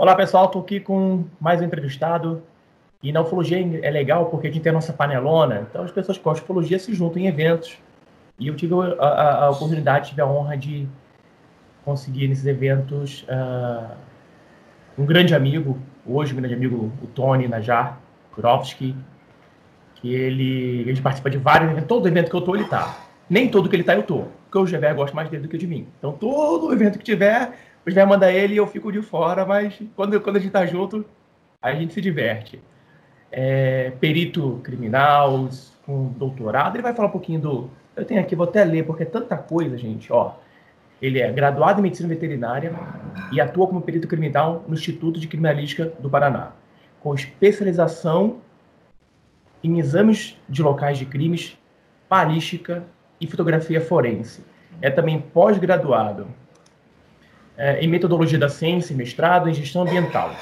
Olá, pessoal. Estou aqui com mais um entrevistado. E na ufologia é legal porque a gente tem a nossa panelona. Então, as pessoas que gostam de ufologia se juntam em eventos. E eu tive a, a, a oportunidade, tive a honra de conseguir nesses eventos uh, um grande amigo, hoje um grande amigo, o Tony Najar Kurovski, que ele, ele participa de vários eventos. Todo evento que eu tô, ele tá. Nem todo que ele tá, eu tô. Porque o Gever gosta mais dele do que de mim. Então, todo evento que tiver, o Gever manda ele e eu fico de fora, mas quando, quando a gente tá junto, a gente se diverte. É, perito criminal, com doutorado, ele vai falar um pouquinho do, eu tenho aqui, vou até ler, porque é tanta coisa, gente. Ó, ele é graduado em medicina veterinária e atua como perito criminal no Instituto de Criminalística do Paraná, com especialização em exames de locais de crimes, balística e fotografia forense. É também pós-graduado é, em metodologia da ciência, mestrado em gestão ambiental.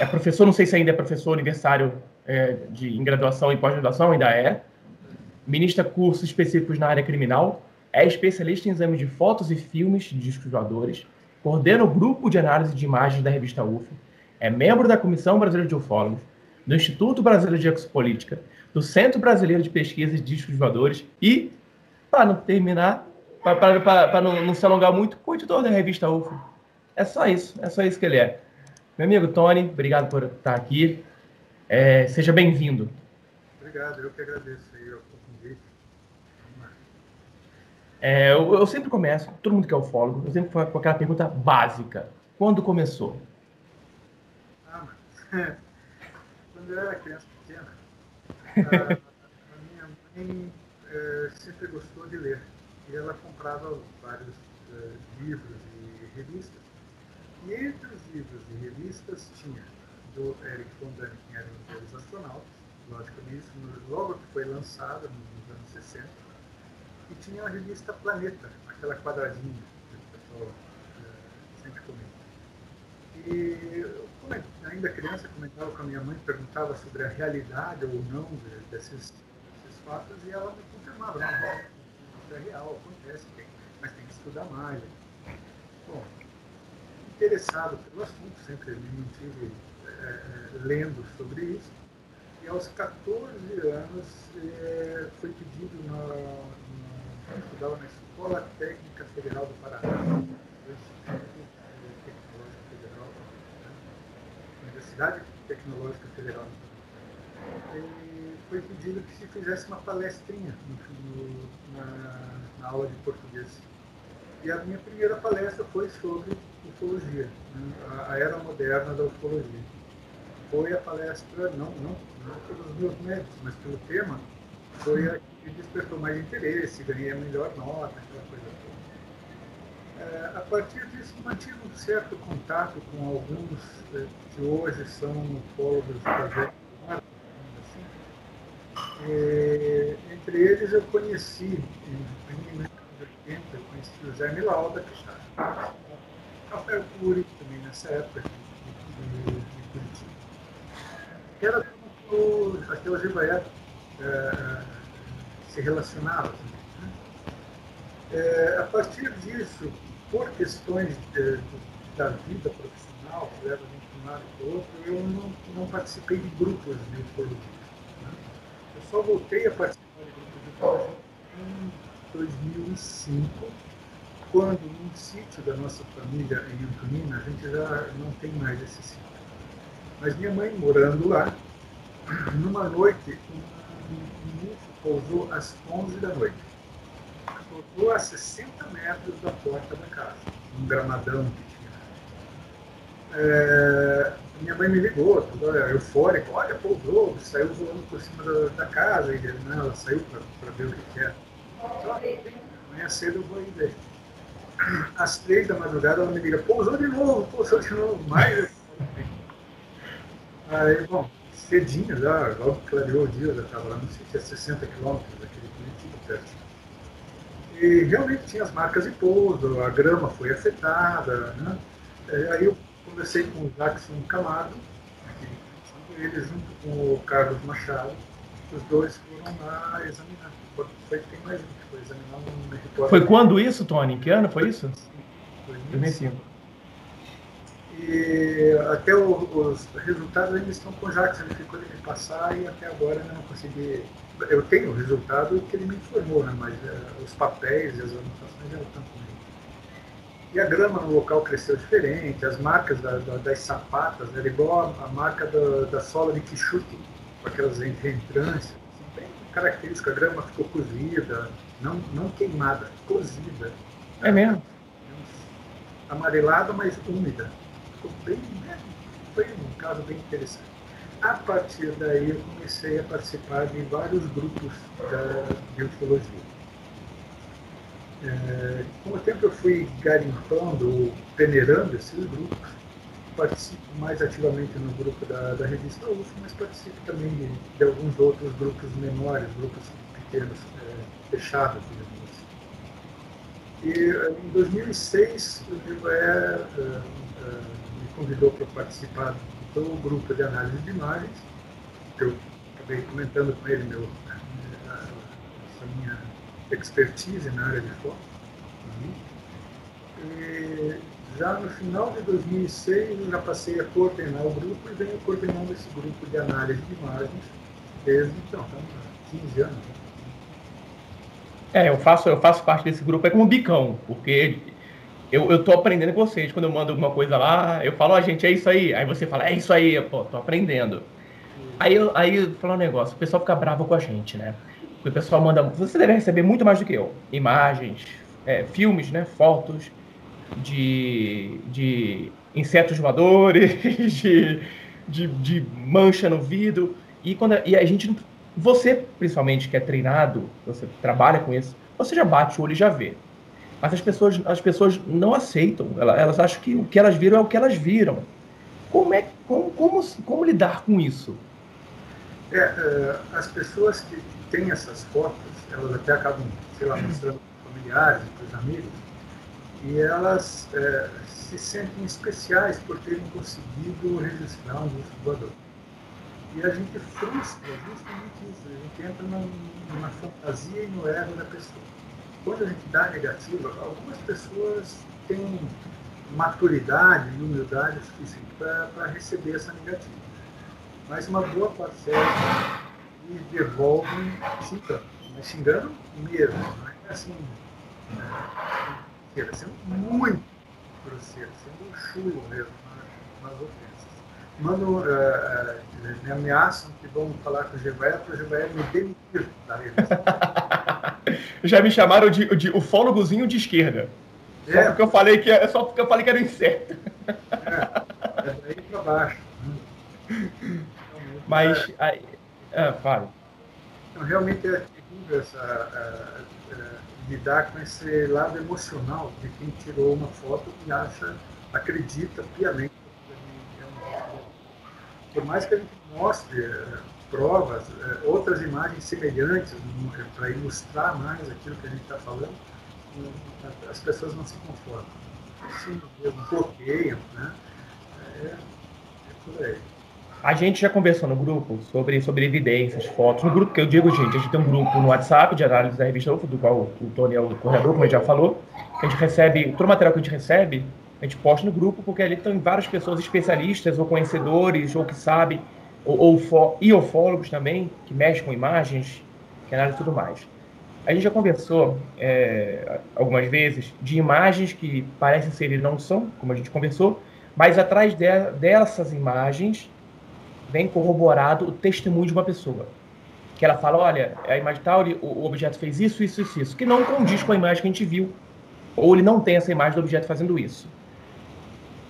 É professor, não sei se ainda é professor universitário é, de, em graduação e pós-graduação, ainda é, ministra cursos específicos na área criminal, é especialista em exames de fotos e filmes de discos voadores, coordena o grupo de análise de imagens da revista UF, é membro da Comissão Brasileira de Ufólogos, do Instituto Brasileiro de Exopolítica, do Centro Brasileiro de Pesquisa de Discos Voadores e, para não terminar, para não, não, se alongar muito, coeditor da revista UFO. É só isso, é só isso que ele é. Meu amigo Tony, obrigado por estar aqui. É, seja bem-vindo. Obrigado, eu que agradeço. É, eu, eu, sempre começo, todo mundo que é ufólogo, eu sempre faço com aquela pergunta básica. Quando começou? Ah, mas, quando eu era criança pequena, a, a minha mãe é, sempre gostou de ler. E ela comprava vários é, livros e revistas. E entre os livros e revistas tinha do Eric von Däniken, que era um dos astronautas, isso logo que foi lançada nos anos 60 e tinha a revista Planeta, aquela quadradinha que o pessoal é, sempre comenta. E como ainda criança comentava com a minha mãe, perguntava sobre a realidade ou não desses, desses fatos e ela me confirmava, não, é real, acontece, tem, mas tem que estudar mais. Bom, interessado pelo assunto, sempre me mantive é, lendo sobre isso. E aos 14 anos é, foi pedido na, eu estudava na Escola Técnica Federal do Paraná, Universidade Tecnológica Federal. E foi pedido que se fizesse uma palestrinha no, na, na, aula de português. E a minha primeira palestra foi sobre ufologia, né, a era moderna da ufologia. Foi a palestra, não, não, não pelos meus médicos, mas pelo tema, foi a que despertou mais interesse, ganhei a melhor nota, aquela coisa toda. É, a partir disso, mantive um certo contato com alguns é, que hoje são ufólogos assim. É, entre eles, eu conheci, em 1980, eu conheci o Jaime Lauda, que está Rafael Cury, também nessa época, de, de, de Curitiba. Era aquela Gibaiá é, se relacionava. Né? É, a partir disso, por questões de, da vida profissional, que leva de um lado para o outro, eu não, não participei de grupos de ufologia. Só voltei a participar de grupos de ufologia em 2005, quando num sítio da nossa família em Antonina, a gente já não tem mais esse sítio. Mas minha mãe morando lá, numa noite, um, um pousou às 11 da noite. Pousou a 60 metros da porta da casa, um gramadão tinha. É, minha mãe me ligou, toda eufórica, olha, pousou, saiu voando por cima da, da casa, e, né, ela saiu para ver o que, que era. Só, amanhã cedo eu vou aí ver. Às três da madrugada ela me liga, pousou de novo, pousou de novo, mais. Aí, bom, cedinho, já, logo clareou o dia, já estava lá, não sei se é 60 quilômetros daquele Curitiba perto. E realmente tinha as marcas de pouso, a grama foi afetada. Né? É, aí eu conversei com o Jackson Camargo, ele junto com o Carlos Machado, os dois foram lá examinar. Foi que tem mais um que foi examinar um território. Foi quando isso, Tony? Em que ano foi isso? Foi 2005. E até o, os resultados ainda estão com o Jacques, ele ficou de me passar e até agora não consegui. Eu tenho o resultado que ele me informou, né? mas uh, os papéis e as anotações já estão comigo. E a grama no local cresceu diferente, as marcas da, da, das sapatas, né? igual a, marca da, da, sola de Quixute, com aquelas reentrâncias, assim, bem característica, a grama ficou cozida, não, não queimada, cozida. É mesmo? Amarelada, mas úmida. Ficou bem, né? foi um caso bem interessante. A partir daí eu comecei a participar de vários grupos da, de ufologia. É, com o tempo eu fui garimpando, peneirando esses grupos, participo mais ativamente no grupo da, da revista UFO, mas participo também de, de, alguns outros grupos menores, grupos pequenos, é, fechados, digamos assim. E em 2006 o Vivaé é, me convidou para participar do grupo de análise de imagens, que eu acabei comentando com ele meu, essa minha expertise na área de foto. E já no final de 2006, eu já passei a coordenar o grupo e venho coordenando esse grupo de análise de imagens desde então, estamos há 15 anos. Né? É, eu faço, eu faço parte desse grupo, é como um bicão, porque eu, eu tô aprendendo com vocês. Quando eu mando alguma coisa lá, eu falo, ó, gente, é isso aí. Aí você fala, é isso aí, pô, tô aprendendo. Aí, aí falo um negócio, o pessoal fica bravo com a gente, né? O pessoal manda. Você deve receber muito mais do que eu. Imagens, é, filmes, né? Fotos de, de insetos voadores, de, de, de, mancha no vidro. E, quando, e a gente. Você, principalmente, que é treinado, você trabalha com isso, você já bate o olho e já vê. Mas as pessoas, as pessoas não aceitam. Elas, elas acham que o que elas viram é o que elas viram. Como, é, como, como, como lidar com isso? É, é as pessoas que tem essas fotos, elas até acabam, sei lá, mostrando para familiares, para os amigos, e elas é, se sentem especiais por terem conseguido registrar um disco voador. E a gente frustra justamente isso, a gente entra na fantasia e no ego da pessoa. Quando a gente dá negativa, algumas pessoas têm maturidade e humildade suficiente para receber essa negativa. Mas uma boa parcela e devolvem xingando. Mas xingando mesmo, não é assim, né, sendo muito grosseiro, sendo chulo mesmo nas, nas ofensas. Mano, uh, uh, me ameaçam que vão falar com o Gevaé para o Gevaé me demitir da revista. Já me chamaram de, de ufólogozinho de esquerda. É. Só porque eu falei que é só porque eu falei que era incerto. É, é daí para baixo. Mas aí, ah, fala. Então, realmente é terrível essa, lidar com esse lado emocional de quem tirou uma foto e acha, acredita piamente é Por mais que a gente mostre uh, provas, outras imagens semelhantes para ilustrar mais aquilo que a gente está falando, as pessoas não se conformam. Sim, bloqueiam, né? É, é por aí. A gente já conversou no grupo sobre, sobre evidências, fotos. No grupo que eu digo, gente, a gente tem um grupo no WhatsApp de análise da revista UFO, do qual o Tony é o corredor, como ele já falou, que a gente recebe, todo o material que a gente recebe, a gente posta no grupo, porque ali estão várias pessoas especialistas, ou conhecedores, ou que sabem, ou, ou e ufólogos também, que mexem com imagens, que analisam tudo mais. A gente já conversou é, algumas vezes de imagens que parecem ser e não são, como a gente conversou, mas atrás de, dessas imagens vem corroborado o testemunho de uma pessoa. Que ela fala, olha, a imagem tal, o objeto fez isso, isso, isso, isso, que não condiz com a imagem que a gente viu. Ou ele não tem essa imagem do objeto fazendo isso.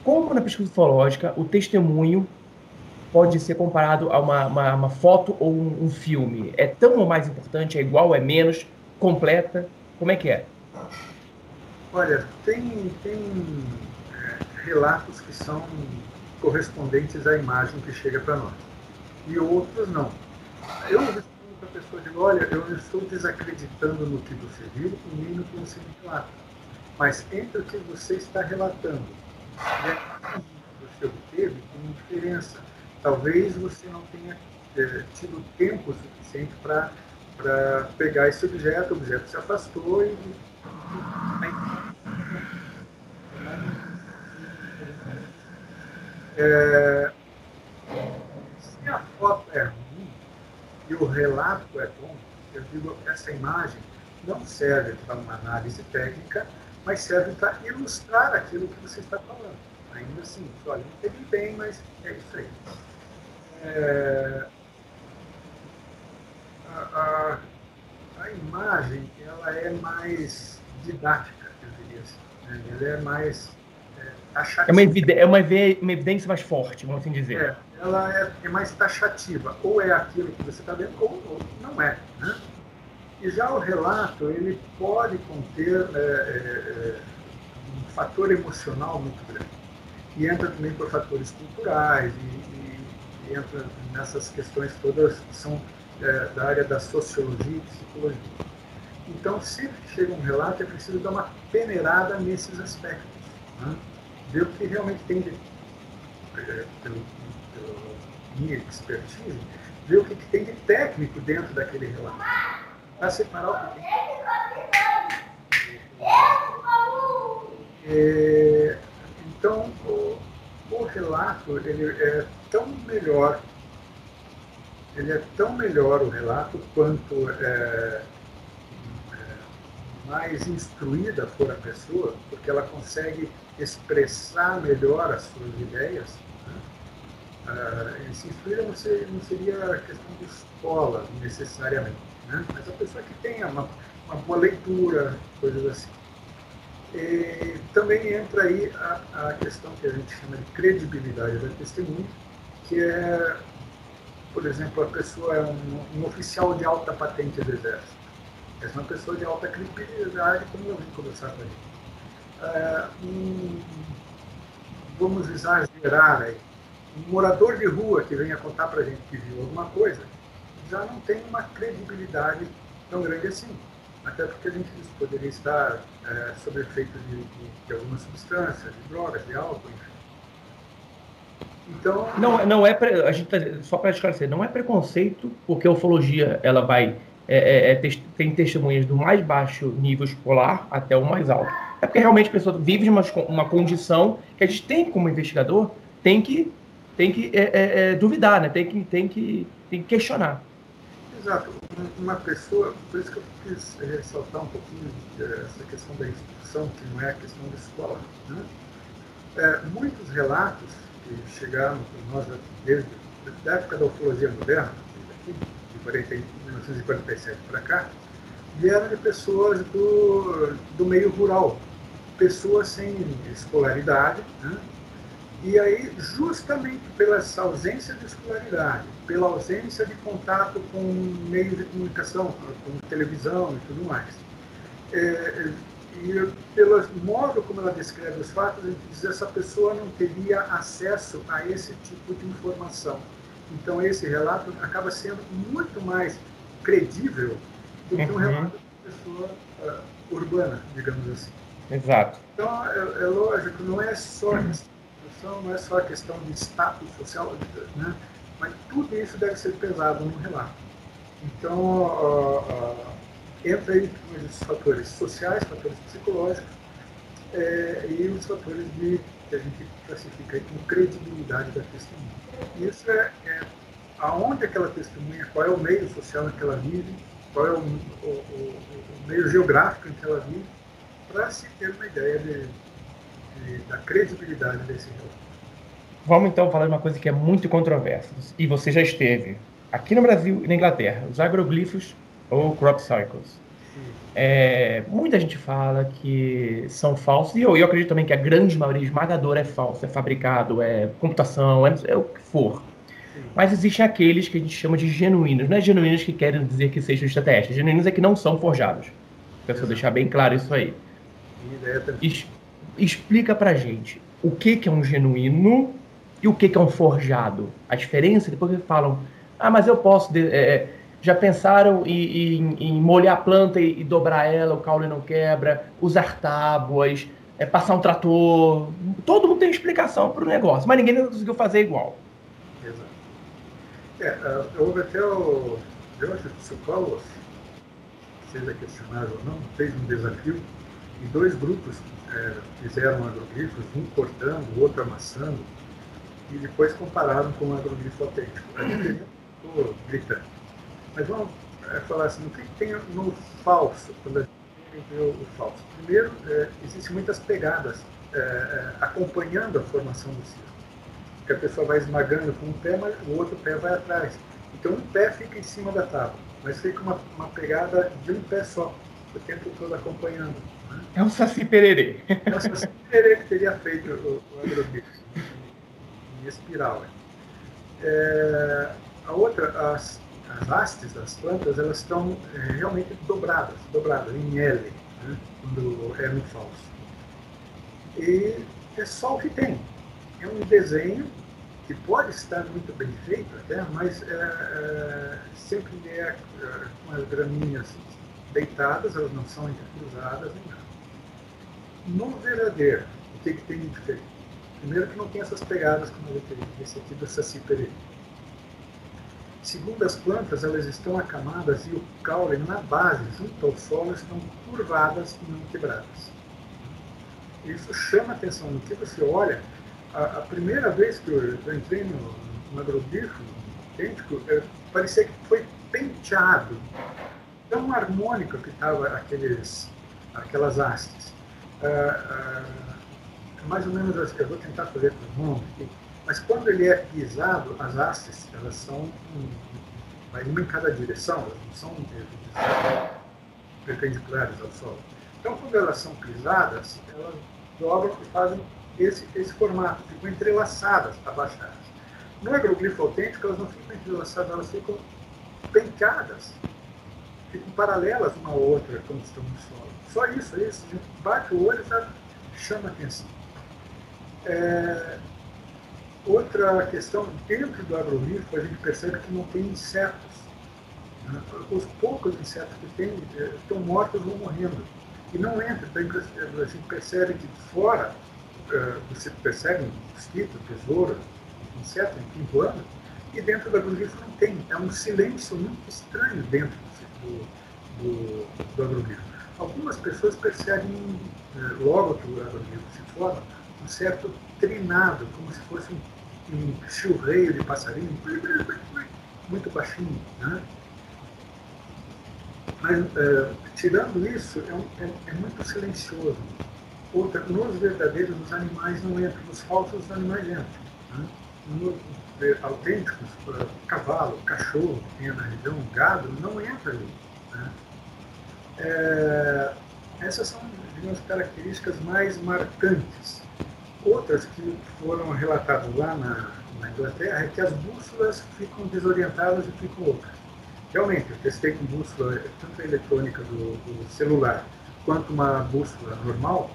Como na pesquisa ufológica, o testemunho pode ser comparado a uma, uma, uma foto ou um, um, filme? É tão ou mais importante? É igual? É menos? Completa? Como é que é? Olha, tem, tem é, relatos que são correspondentes à imagem que chega para nós. E outros não. Eu respondo para a pessoa, digo, olha, eu estou desacreditando no que você viu e nem no que você me relata. Mas entre o que você está relatando e a que você obteve, tem diferença. Talvez você não tenha é, tido tempo suficiente para pegar esse objeto, o objeto se afastou e, e É, se a foto é ruim e o relato é bom, eu digo essa imagem não serve para uma análise técnica, mas serve para ilustrar aquilo que você está falando. Ainda assim, olha, não teve bem, mas é aí. É, a, a, a, imagem ela é mais didática, eu diria assim. Né? Ela é mais taxativa. É uma, evidência, é uma, evidência mais forte, vamos assim dizer. É, ela é, é mais taxativa. Ou é aquilo que você está vendo, ou, não é. Né? E já o relato, ele pode conter é, é, é um fator emocional muito grande. E entra também por fatores culturais, e, e, e entra nessas questões todas que são é, da área da sociologia e psicologia. Então, sempre que chega um relato, é preciso dar uma peneirada nesses aspectos. Né? Ver o que realmente tem, de, é, pelo, pela minha expertise, ver o que, que tem de técnico dentro daquele relato. Para separar o que tem. É, então, o, o relato ele é tão melhor ele é tão melhor o relato quanto é, é, mais instruída for a pessoa, porque ela consegue expressar melhor as suas ideias. Né? Ah, se instruída não não seria questão de escola necessariamente, né? mas a pessoa que tenha uma, uma boa leitura, coisas assim. E também entra aí a, a questão que a gente chama de credibilidade da testemunha, que é por exemplo, a pessoa é um, um oficial de alta patente do Exército. Essa é uma pessoa de alta credibilidade, como eu vim conversar com ele. É, um, vamos exagerar aí. Um morador de rua que venha contar para a gente que viu alguma coisa, já não tem uma credibilidade tão grande assim. Até porque a gente poderia estar é, sob efeito de, de, de alguma substância, de drogas, de álcool, enfim. Então, não, não é a gente tá, só para esclarecer, não é preconceito, porque a ufologia ela vai é, é, é, tem testemunhas do mais baixo nível escolar até o mais alto. É porque realmente a pessoa vive de uma, uma condição que a gente tem como investigador tem que tem que é, é, é, duvidar, né? Tem que tem que tem que questionar. Exato. Uma pessoa, por isso que eu quis ressaltar um pouquinho essa questão da instrução, que não é a questão da escola. Né? muitos relatos que chegaram para nós desde a época da ufologia moderna, de 40, 1947 para cá, vieram de pessoas do, do meio rural, pessoas sem escolaridade, né? E aí, justamente pela ausência de escolaridade, pela ausência de contato com meios de comunicação, com televisão e tudo mais, é, e pelo modo como ela descreve os fatos, a gente diz essa pessoa não teria acesso a esse tipo de informação. Então, esse relato acaba sendo muito mais credível do que um uhum. relato de pessoa uh, urbana, digamos assim. Exato. Então, é, é lógico, não é só questão, não é só a questão de status social, né? mas tudo isso deve ser pesado no relato. Então, uh, uh, entra aí os fatores sociais, fatores psicológicos é, e os fatores de, que a gente classifica como credibilidade da testemunha. Isso é, é aonde aquela testemunha, qual é o meio social em que ela vive, qual é o, o, o, o meio geográfico em que ela vive, para se ter uma ideia de, de, da credibilidade desse relato. Vamos então falar de uma coisa que é muito controversa, e você já esteve aqui no Brasil e na Inglaterra, os agroglifos ou crop cycles. É, muita gente fala que são falsos, e eu, eu acredito também que a grande maioria esmagadora é falsa, é fabricado, é computação, é, é o que for. Mas existem aqueles que a gente chama de genuínos. Não é genuínos que querem dizer que sejam extraterrestres, genuínos é que não são forjados. Quero deixar bem claro isso aí. Es, explica pra gente o que, que é um genuíno e o que, que é um forjado. A diferença, depois que falam, ah, mas eu posso. De, é, já pensaram em, em, em molhar a planta e, e, dobrar ela, o caule não quebra, usar tábuas, é, passar um trator. Todo mundo tem explicação para o negócio, mas ninguém conseguiu fazer igual. Exato. É, houve até o Jorge Sokolos, seja questionável ou não, fez um desafio e dois grupos é, fizeram agrogrifos, um cortando, o outro amassando. e depois compararam com o agroglifo autêntico. A diferença estou gritando. Mas vamos é, falar assim, o que tem no falso, quando a gente vê o falso? Primeiro, é, existem muitas pegadas é, é, acompanhando a formação do círculo. Que a pessoa vai esmagando com um pé, mas o outro pé vai atrás. Então um pé fica em cima da tábua, mas fica uma, uma pegada de um pé só, o tempo todo acompanhando. É um saci pererê. É um saci pererê que teria feito o, o agrobico em espiral. Né? É, a outra, as, as hastes das plantas, elas estão é, realmente dobradas, dobradas em L, né? quando é no falso. E é só o que tem. É um desenho que pode estar muito bem feito até, mas é, é, sempre é, é com as graminhas deitadas, elas não são intercruzadas nem nada. No verdadeiro, o que, que tem de diferente? Primeiro que não tem essas pegadas como eu tenho, esse aqui do Saci. Segundo as plantas, elas estão acamadas e o caule na base, junto ao solo, estão curvadas e não quebradas. Isso chama atenção. No que você olha, a, a primeira vez que eu, entrei no, no autêntico, é, parecia que foi penteado. Tão harmônico que estava aquelas hastes. Ah, ah, mais ou menos assim, eu vou tentar fazer com o nome aqui, mas quando ele é pisado, as hastes, elas são uma em cada direção, elas não são perpendiculares ao solo. Então, quando elas são pisadas, elas dobram e fazem esse, esse formato, ficam entrelaçadas, abaixadas. No agroglifo autêntico, elas não ficam entrelaçadas, elas ficam penteadas, ficam paralelas uma à outra quando estão no solo. Só isso, é isso. A gente bate o olho e chama atenção. É, outra questão, dentro do agroglifo, a gente percebe que não tem insetos. Né? Os poucos insetos que tem é, estão mortos ou morrendo. E não entra, a gente percebe que fora uh, você percebe mosquito, tesouro, inseto, enfim, voando, e dentro da agroglifo não tem. É um silêncio muito estranho dentro do, do, do. Algumas pessoas percebem uh, logo que o agroglifo se forma um certo trinado, como se fosse um, um de passarinho, muito baixinho. Né? Mas, uh, tirando isso, é, um, é, é muito silencioso outra, nos verdadeiros, os animais não entram, nos falsos, os animais entram. Né? Nos autênticos, cavalo, cachorro, que tem na região, gado, não entra ali. Né? É, essas são as características mais marcantes. Outras que foram relatadas lá na, na Inglaterra é que as bússolas ficam desorientadas e ficam loucas. Realmente, eu testei com bússola, tanto a eletrônica do, do celular quanto uma bússola normal,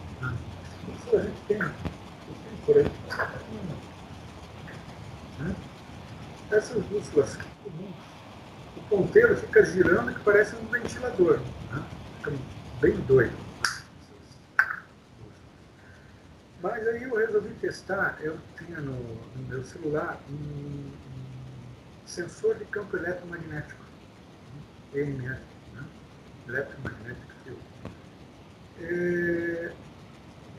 isso a gente tem, tem por aí. Né? Essas bússolas comuns, o ponteiro fica girando que parece um ventilador. Né? Fica bem doido. Mas aí eu resolvi testar, eu tinha no, no meu celular um, sensor de campo eletromagnético, EMF, né? Electromagnetic Field. É,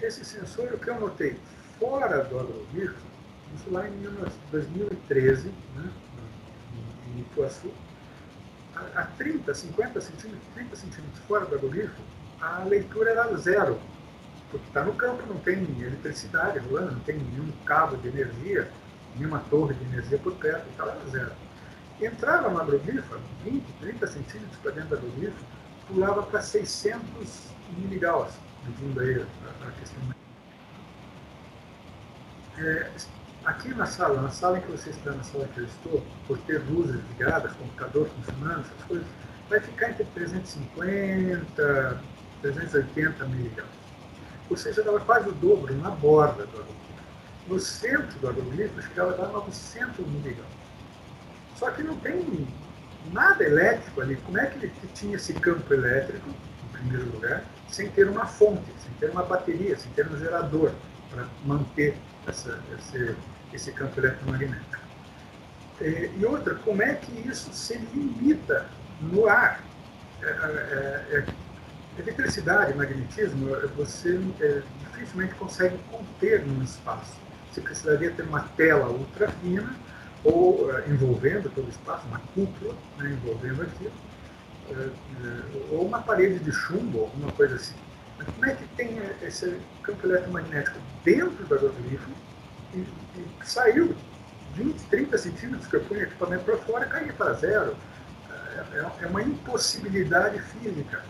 esse sensor, o que eu notei, fora do agrovirus, isso lá em 2013, né, em Ituaçu, a, a 30, 50 centímetros, 30 centímetros fora do agrovirus, a leitura era zero, porque está no campo, não tem eletricidade rolando, não tem nenhum cabo de energia, nenhuma torre de energia por perto, então era zero. Entrava no agroglifa, 20, 30 centímetros para dentro do agroglifa, pulava para 600 miligauss medindo aí a, a questão. É, aqui na sala, na sala em que você está, na sala que eu estou, por ter luzes ligadas, computador funcionando, essas coisas, vai ficar entre 350 380 miligramas. Ou seja, dava quase o dobro na borda do agroglifo. No centro do agroglifo chegava a dar 900 miligramas. Só que não tem nada elétrico ali. Como é que ele tinha esse campo elétrico, em primeiro lugar? sem ter uma fonte, sem ter uma bateria, sem ter um gerador para manter essa, esse, esse campo eletromagnético. E, e outra, como é que isso se limita no ar? É, é, é, eletricidade, magnetismo, você é, dificilmente consegue conter num espaço. você precisaria ter uma tela ultra fina, ou envolvendo todo o espaço, uma cúpula né, envolvendo aquilo, ou uma parede de chumbo, alguma coisa assim. Mas como é que tem esse campo eletromagnético dentro do agroglifo e, e saiu 20, 30 centímetros que eu punho equipamento para fora, caía para zero? É, é, é uma impossibilidade física,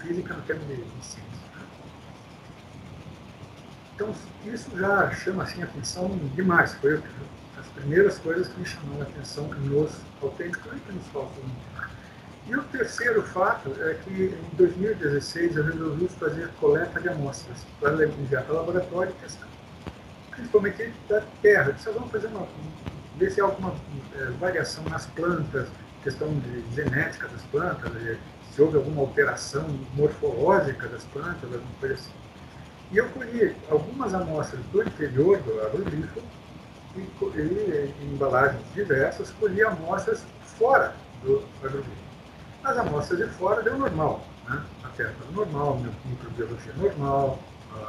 física no termo de, de ciência. Então, isso já chama assim, atenção demais. Foi as primeiras coisas que me chamaram a atenção nos autênticos e nos falsos. E o terceiro fato é que em 2016 eu resolvi fazer coleta de amostras para enviar para o laboratório e testar. Principalmente da terra. Disse, vamos fazer uma, ver se há alguma é, variação nas plantas, questão de genética das plantas, se houve alguma alteração morfológica das plantas, alguma coisa assim. E eu colhi algumas amostras do interior do agrogrifo e, e em embalagens diversas, colhi amostras fora do agrogrifo. As amostras de fora deu normal, né? a terra normal, microbiologia normal,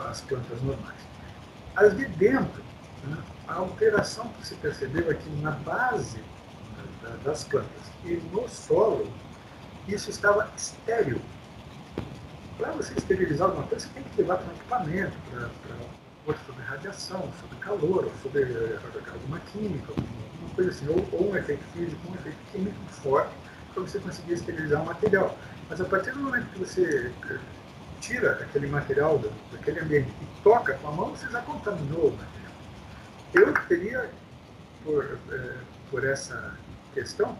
as plantas normais. De dentro, né? a alteração que se percebeu aqui na base das plantas e no solo, isso estava estéril. Para você esterilizar alguma coisa, você tem que levar para um equipamento, para sobre radiação, sobre calor, sobre eh, alguma química, alguma coisa assim, ou, ou um efeito físico, um efeito químico forte, para você conseguir esterilizar o material. Mas a partir do momento que você eh, tira aquele material daquele ambiente e toca com a mão, você já contaminou o material. Eu teria, por, é, por essa questão,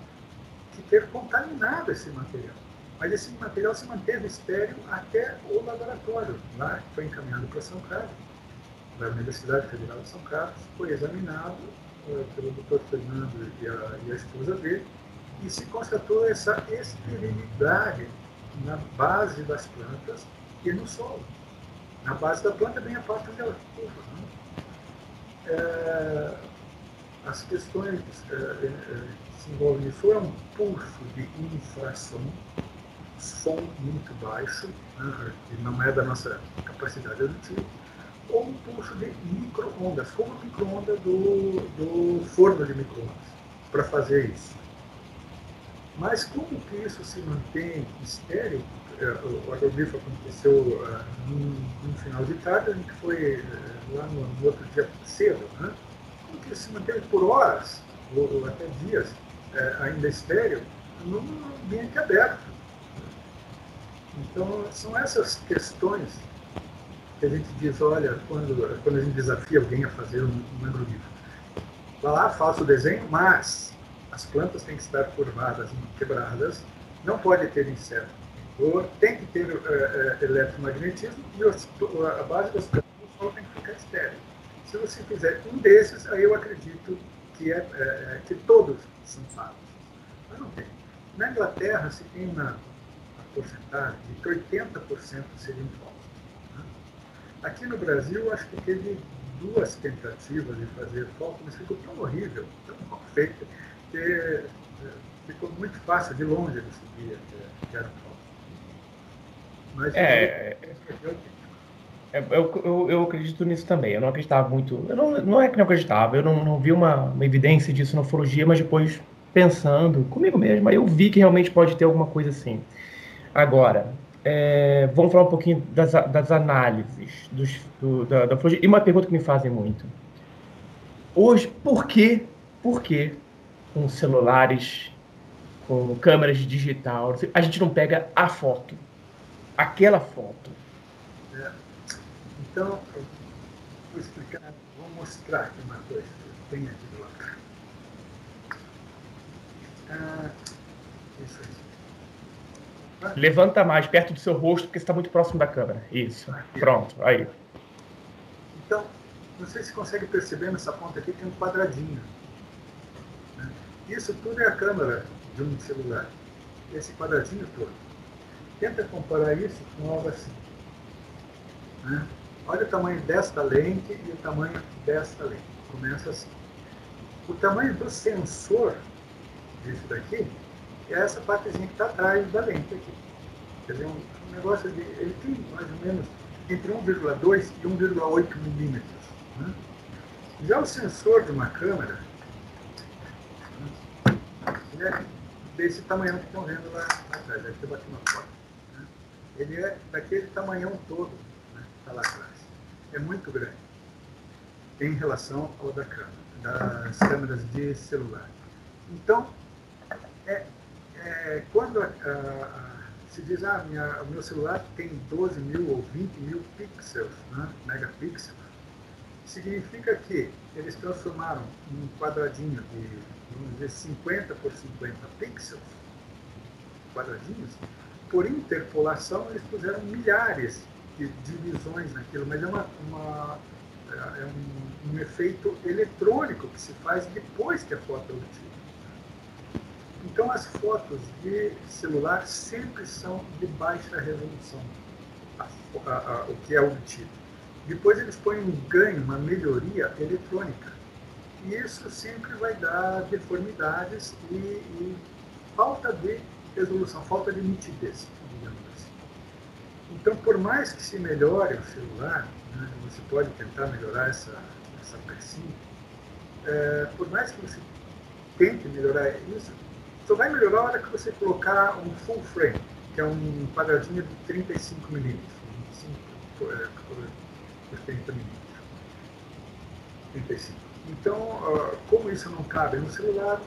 que ter contaminado esse material. Mas esse material se manteve estéreo até o laboratório, lá que foi encaminhado para São Carlos da Universidade Federal de São Carlos, foi examinado uh, pelo Dr. Fernando e a, e a esposa dele, e se constatou essa esterilidade na base das plantas e no solo. Na base da planta vem a parte onde ela. Né? É, as questões é, é, que se envolvem nisso é um pulso de infração, som muito baixo, né, que não é da nossa capacidade auditiva, ou um pulso de micro-ondas, como o micro-ondas do, do forno de micro-ondas, para fazer isso. Mas como que isso se mantém estéreo? É, o agrogrifo aconteceu uh, num, num, final de tarde, gente foi uh, lá no, no, outro dia cedo, né? Que se manteve por horas, ou, ou até dias, ainda estéreo, num ambiente aberto? Então, são essas questões que a gente diz, olha, quando, quando a gente desafia alguém a fazer um, um agrolifo, vá lá, faça o desenho, mas as plantas têm que estar curvadas quebradas, não pode ter inseto, tem que ter uh, uh, eletromagnetismo e a base das plantas do solo tem que ficar estéreo. Se você fizer um desses, aí eu acredito que, é, é que todos são falsos. Mas não tem. Na Inglaterra se tem uma, uma porcentagem de que 80% seriam falsos. Aqui no Brasil, acho que teve duas tentativas de fazer foco, mas ficou tão horrível, tão mal feito, que é, ficou muito fácil, de longe, de foco. Mas é, eu, é, eu, eu, eu, acredito nisso também. Eu não acreditava muito. Eu não, não é que não acreditava, eu não, não vi uma, uma evidência disso na ufologia, mas depois, pensando comigo mesmo, eu vi que realmente pode ter alguma coisa assim. Agora, é, vamos falar um pouquinho das, das análises dos, do, da, da E uma pergunta que me fazem muito. Hoje, por que, por que com celulares, com câmeras digital, a gente não pega a foto? Aquela foto. É. Então, vou explicar, vou mostrar aqui uma coisa que tem aqui do lado. Ah, isso aí. Levanta mais perto do seu rosto, porque você está muito próximo da câmera. Isso. Pronto, aí. Então, não sei se consegue perceber nessa ponta aqui, tem um quadradinho. Isso tudo é a câmera de um celular. Esse quadradinho todo. Tenta comparar isso com algo assim. Né? Olha o tamanho desta lente e o tamanho desta lente. Começa assim. O tamanho do sensor disso daqui é essa partezinha que está atrás da lente aqui. Quer dizer, um, negócio de. Ele tem mais ou menos entre 1,2 e 1,8 milímetros. Né? Já o sensor de uma câmera, ele é desse tamanho que estão vendo lá, atrás. Deve ter batido uma foto. Ele é daquele tamanhão todo né, está lá atrás. É muito grande em relação ao da câmera, das câmeras de celular. Então, é, é, quando a, a, se diz, ah, minha, o meu celular tem 12 mil ou 20 mil pixels, né, megapixels, significa que eles transformaram um quadradinho de, vamos dizer, 50 por 50 pixels, quadradinhos, por interpolação eles puseram milhares de divisões naquilo, mas é, uma, uma é um, um, efeito eletrônico que se faz depois que a foto é obtida. Então as fotos de celular sempre são de baixa resolução, a, a, a, o que é obtido. Depois eles põem um ganho, uma melhoria eletrônica. E isso sempre vai dar deformidades e, e falta de resolução, falta de nitidez, digamos assim. Então, por mais que se melhore o celular, né, você pode tentar melhorar essa, essa pecinha, é, por mais que você tente melhorar isso, só vai melhorar a hora que você colocar um full frame, que é um quadradinho de 35 milímetros, 25 é, por 30 milímetros. 35. Então, como isso não cabe no celular,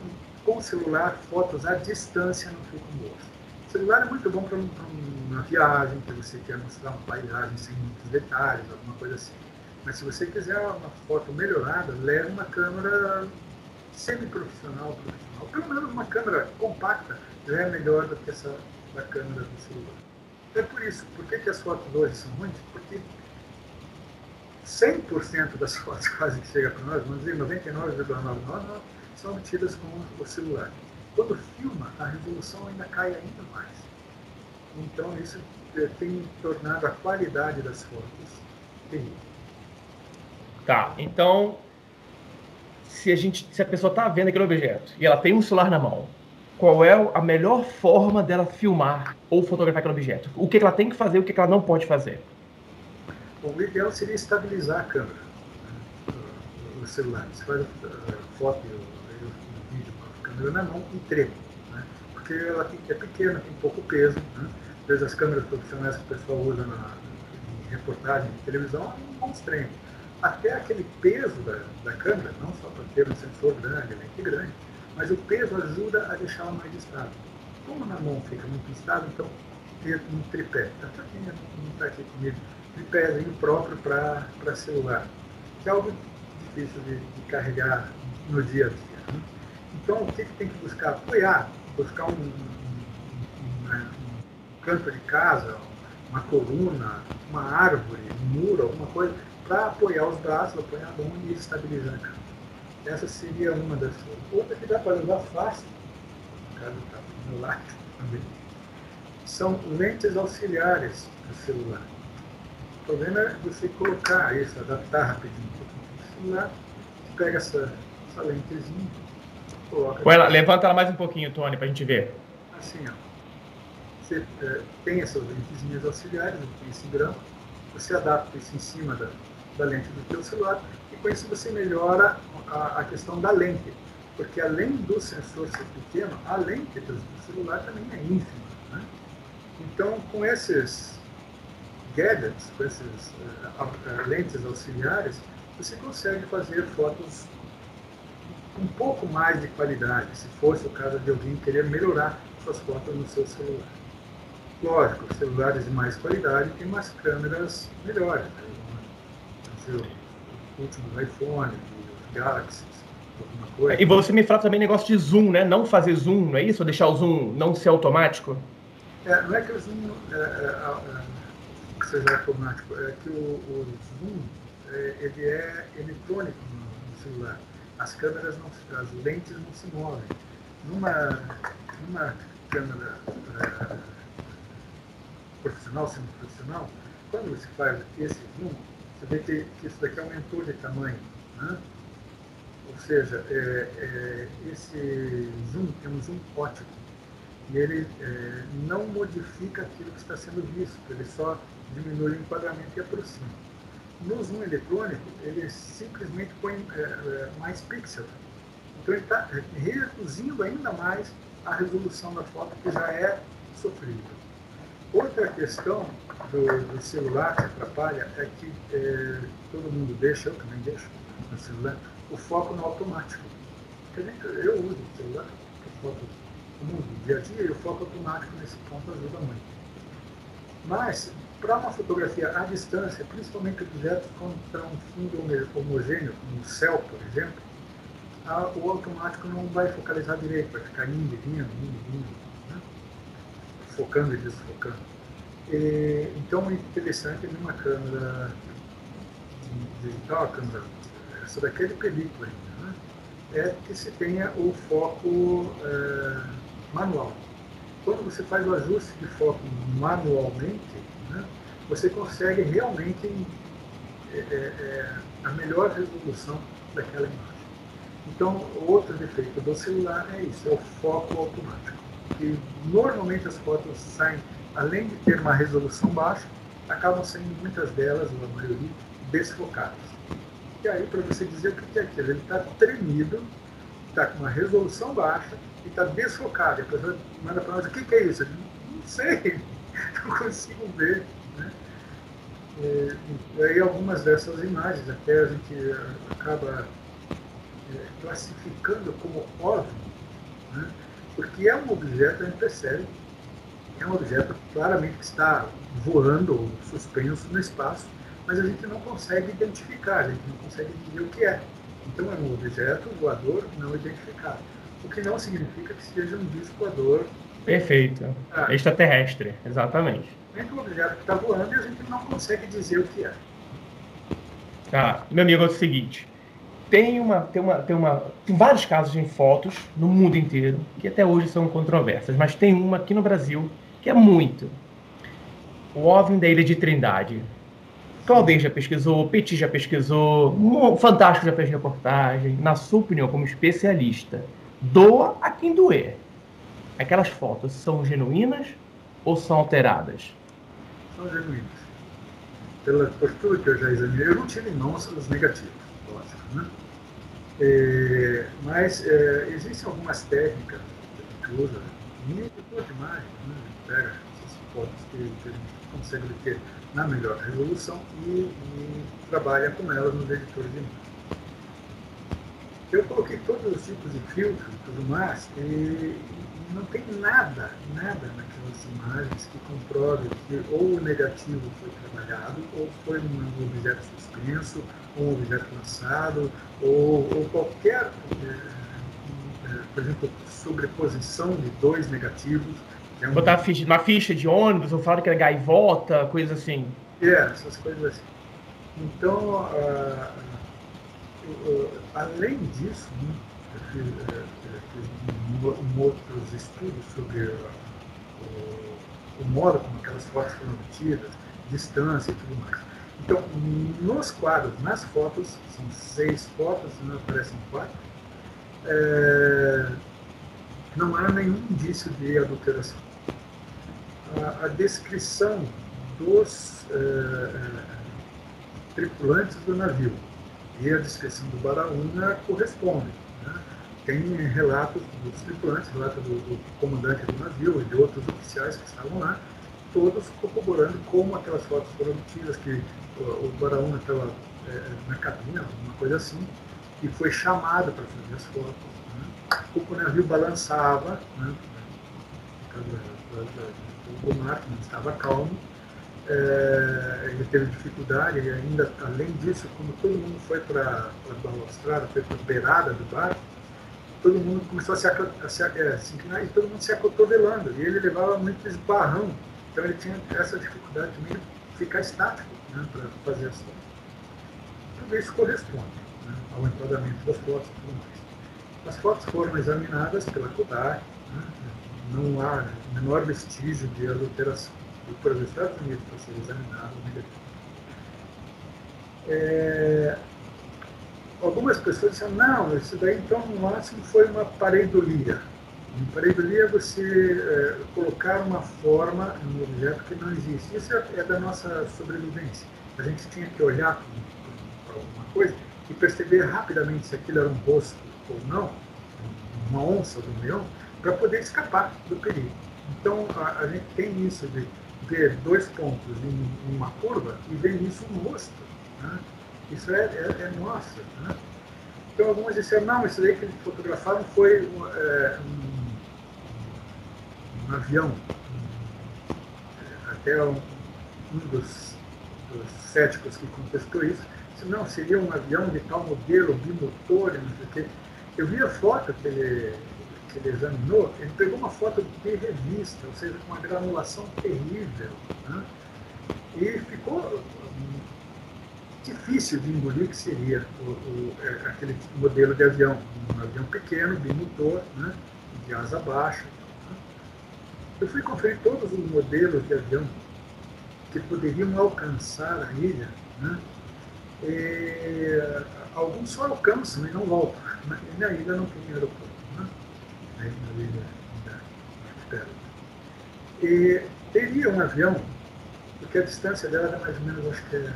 com o celular, fotos à distância não ficam boas. O celular é muito bom para uma viagem, que você quer mostrar uma paisagem sem muitos detalhes, alguma coisa assim. Mas se você quiser uma foto melhorada, leve uma câmera semi-profissional, profissional. Pelo menos uma câmera compacta já é melhor do que essa da câmera do celular. É por isso, por que, que as fotos hoje são ruins? Porque 100% das fotos quase que chega para nós, vamos dizer 99,99%, são obtidas com o celular. Quando filma, a resolução ainda cai ainda mais. Então isso eh, tem tornado a qualidade das fotos terrível. Tá, então se a gente, se a pessoa está vendo aquele objeto e ela tem um celular na mão, qual é a melhor forma dela filmar ou fotografar aquele objeto? O que ela tem que fazer, e o que ela não pode fazer? o ideal seria estabilizar a câmera né, no celular. Você faz a foto e o vídeo com a câmera na mão e trema, né? porque ela é pequena, tem pouco peso. Né? Às vezes as câmeras profissionais que o pessoal usa na, em reportagem de televisão não estranho. Até aquele peso da, da câmera, não só para ter um sensor grande, lente grande, mas o peso ajuda a deixá-la mais estável. Como na mão fica muito instável, então ter um tripé. Até quem não está aqui comigo tripézinho próprio para celular, que é algo difícil de, de, carregar no dia a dia. Né? Então, o que, que, tem que buscar? Apoiar, buscar um, um, um, canto de casa, uma coluna, uma árvore, um muro, alguma coisa, para apoiar os braços, apoiar a mão e estabilizar a câmera. Essa seria uma das coisas. Outra que dá para usar fácil, no caso está no lado também, são lentes auxiliares do celular. O problema é você colocar isso, adaptar rapidinho o celular, pega essa, essa lentezinha, coloca. Ela, levanta ela mais um pouquinho, Tony, para a gente ver. Assim, ó. Você é, tem essas lentezinhas auxiliares, tem esse branco, você adapta isso em cima da, da lente do teu celular e com isso você melhora a, a questão da lente. Porque além do sensor ser pequeno, a lente do celular também é ínfima. Né? Então, com esses gadgets, com essas uh, uh, lentes auxiliares, você consegue fazer fotos um pouco mais de qualidade, se fosse o caso de alguém querer melhorar suas fotos no seu celular. Lógico, celulares de mais qualidade têm umas câmeras melhores. Né? Os últimos iPhones, os Galaxy, alguma coisa. E você me fala também negócio de zoom, né? Não fazer zoom, não é isso? Ou deixar o zoom não ser automático? É, não é que o zoom é, é, é que seja automático, é que o, o zoom é, ele é eletrônico no, celular. As câmeras não, as lentes não se movem. Numa, numa câmera é, profissional, semi-profissional, quando você faz esse zoom, você vê que, que isso daqui aumentou de tamanho. Né? Ou seja, é, é, esse zoom é um zoom ótico. E ele é, não modifica aquilo que está sendo visto, ele só diminui o enquadramento e aproxima. No zoom eletrônico, ele simplesmente põe é, é, mais pixels. Então ele está reduzindo ainda mais a resolução da foto, que já é sofrível. Outra questão do, do celular que atrapalha é que é, todo mundo deixa, eu também deixo no celular, o foco no automático. Eu uso o celular, foto comum do dia a dia, e o foco automático nesse ponto ajuda muito. Mas, para uma fotografia à distância, principalmente objetos contra um fundo homogêneo, como o céu, por exemplo, a, o automático não vai focalizar direito, vai ficar indo vindo, indo vindo, né? focando e desfocando. E, então é interessante numa câmera digital, a câmera, essa daqui é de película ainda, né? é que se tenha o foco é, manual. Quando você faz o ajuste de foco manualmente, você consegue realmente é, é, é, a melhor resolução daquela imagem. Então, outro defeito do celular é isso, é o foco automático. E normalmente as fotos saem, além de ter uma resolução baixa, acabam saindo muitas delas, ou a maioria, desfocadas. E aí, para você dizer o que é aquilo, ele está tremido, está com uma resolução baixa, e está desfocado. E a pessoa manda para nós, o que, que, é isso? Eu não sei, não consigo ver. Né? E, e, aí algumas dessas imagens até a gente acaba é, classificando como óbvio, né? porque é um objeto, a gente percebe, é um objeto claramente que está voando ou suspenso no espaço, mas a gente não consegue identificar, a gente não consegue dizer o que é. Então é um objeto voador não identificado o que não significa que seja um disco voador. Perfeito. Ah. Extraterrestre, exatamente. É um objeto que está voando e a gente não consegue dizer o que é. Tá, meu amigo, é o seguinte. Tem, uma, tem, uma, tem, uma, tem vários casos em fotos no mundo inteiro que até hoje são controversas, mas tem uma aqui no Brasil que é muito. O OVNI da Ilha de Trindade. Claudem já pesquisou, Petit já pesquisou, o Fantástico já fez reportagem. Na sua opinião, como especialista, doa a quem doer. Aquelas fotos são genuínas ou são alteradas? São genuínas. Pela, por tudo que eu já examinei, eu não tive mãos negativas, lógico, né? É, mas é, existem algumas técnicas que usa, em editor de imagem, né? pega essas fotos que, a gente consegue ter na melhor resolução e, e trabalha com elas nos editores de imagem. Eu coloquei todos os tipos de filtros e tudo mais, e não tem nada, nada naquelas imagens que comprove que ou o negativo foi trabalhado, ou foi um objeto suspenso, ou um objeto lançado, ou, ou qualquer, é, por exemplo, sobreposição de dois negativos. É um... Botar ficha, uma ficha de ônibus, ou falar que era gaivota, coisa assim. É, essas coisas assim. Então, uh, além disso, né, fiz, é, fiz outros estudos sobre o, modo como aquelas fotos foram obtidas, distância e tudo mais. Então, nos quadros, nas fotos, são seis fotos, não né, aparecem quatro, é, não há nenhum indício de adulteração. A, a descrição dos é, é, tripulantes do navio e a descrição do Baraúna corresponde. Tem relatos dos tripulantes, relatos do, do, comandante do navio e de outros oficiais que estavam lá, todos corroborando como aquelas fotos foram obtidas, que o, o Baraúna estava é, na cabina, alguma coisa assim, e foi chamado para fazer as fotos. Né? O navio balançava, né? o mar não estava calmo, é, ele teve dificuldade e ainda, além disso, como todo mundo foi para a balustrada, foi para a beirada do barco, todo mundo começou a se, a se, é, se inclinar e todo mundo se acotovelando. E ele levava muito esbarrão, então ele tinha essa dificuldade de ficar estático né, para fazer as fotos. Tudo isso corresponde né, ao enquadramento das fotos e tudo mais. As fotos foram examinadas pela Kodak, né, não há menor vestígio de adulteração e para os Estados Unidos para ser examinado negativo. É, algumas pessoas disseram, não, isso daí então no máximo foi uma pareidolia. Uma pareidolia é você é, colocar uma forma no objeto que não existe. Isso é, é da nossa sobrevivência. a gente tinha que olhar para alguma coisa e perceber rapidamente se aquilo era um rosto ou não, uma onça do leão, para poder escapar do perigo. Então a, a, gente tem isso de ver dois pontos em, em uma curva e ver nisso um rosto. Né? Isso é, é, é nossa. Né? Então alguns disseram, não, isso daí que eles fotografaram foi é, um, um, avião. Até um, um dos, dos, céticos que contestou isso, disse, não, seria um avião de tal modelo, bimotor, não sei o quê. Eu vi a foto que ele, que ele examinou, ele pegou uma foto de revista, ou seja, com uma granulação terrível. Né? E ficou difícil de engolir que seria o, o, é, aquele modelo de avião, um avião pequeno, bimotor, né, de asa baixa. Né. Eu fui conferir todos os modelos de avião que poderiam alcançar a ilha. Né, e, alguns só alcançam e não voltam. Né, e na ilha não tem aeroporto. Né, na ilha da E teria um avião, porque a distância dela era mais ou menos, acho que é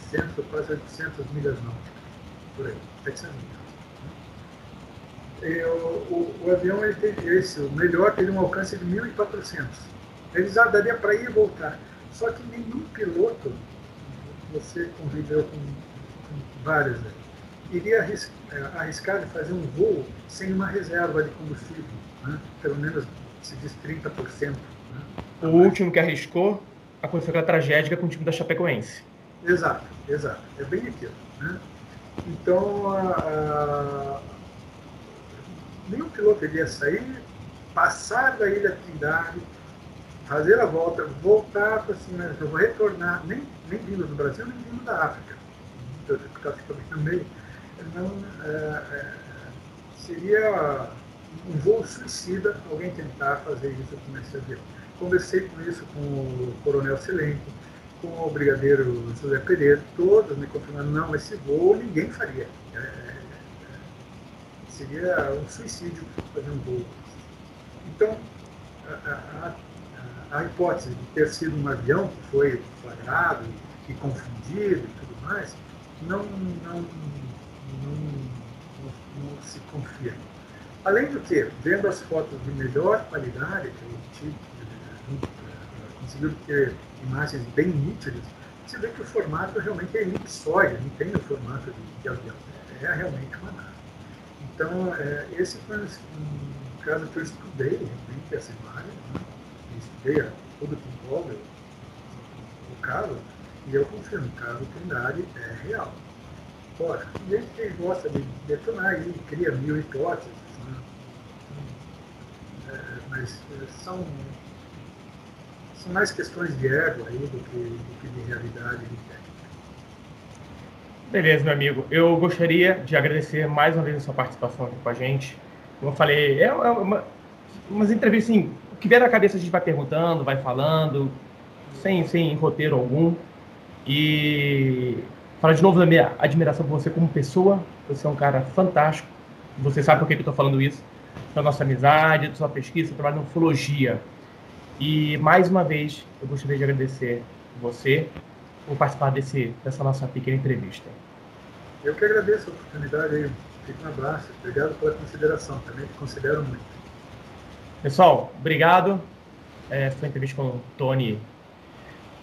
700 ou quase 800 milhas náuticas, por aí, 700 milhas. O, o, avião, ele esse, o melhor, teve um alcance de 1.400. Eles ah, daria para ir e voltar. Só que nenhum piloto, você conviveu com, com vários aí, iria é, arriscar de fazer um voo sem uma reserva de combustível, né? pelo menos se diz 30%. Né? O último que arriscou aconteceu aquela tragédia com o time da Chapecoense. Exato, exato. É bem aquilo. Né? Então, a, a, nenhum piloto iria sair, passar da Ilha Trindade, fazer a volta, voltar para cima, eu vou retornar, nem, nem vindo do Brasil, nem vindo da África, porque eu fico no meio. Não, é, é, seria um voo suicida alguém tentar fazer isso com esse avião. Conversei com isso com o Coronel Silenco, com o brigadeiro José Pereira, todos me confirmando, não, esse voo ninguém faria. É, é, seria um suicídio fazer um voo. Então, a, a, a, hipótese de ter sido um avião que foi flagrado e, confundido e tudo mais, não, não, não, não, se confia. Além do que, vendo as fotos de melhor qualidade que a gente conseguiu ter imagens bem nítidas, você vê que o formato realmente é elipsóide, não tem o formato de, de avião, é, realmente uma nave. Então, é, esse foi um, caso que eu estudei realmente essa imagem, né? estudei tudo que envolve o, caso, e eu confirmo, o caso Trindade é real. Ora, gente que gosta de detonar e cria mil hipóteses, né? é, mas é, são são mais questões de ego aí do que, do que de realidade de técnica. Beleza, meu amigo. Eu gostaria de agradecer mais uma vez a sua participação aqui com a gente. Como eu falei, é uma, umas entrevistas assim, o que vier na cabeça a gente vai perguntando, vai falando, sem, sem roteiro algum. E falar de novo da minha admiração por você como pessoa. Você é um cara fantástico. Você sabe por que eu estou falando isso. Da nossa amizade, da sua pesquisa, trabalho na ufologia. E mais uma vez, eu gostaria de agradecer você por participar desse, dessa nossa pequena entrevista. Eu que agradeço a oportunidade aí. Fique um abraço. Obrigado pela consideração. Também te considero muito. Pessoal, obrigado. É, foi uma entrevista com o Tony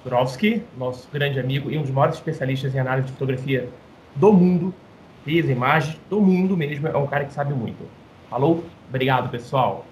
Turovsky, nosso grande amigo e um dos maiores especialistas em análise de fotografia do mundo. Fez imagens do mundo mesmo. É um cara que sabe muito. Falou? Obrigado, pessoal.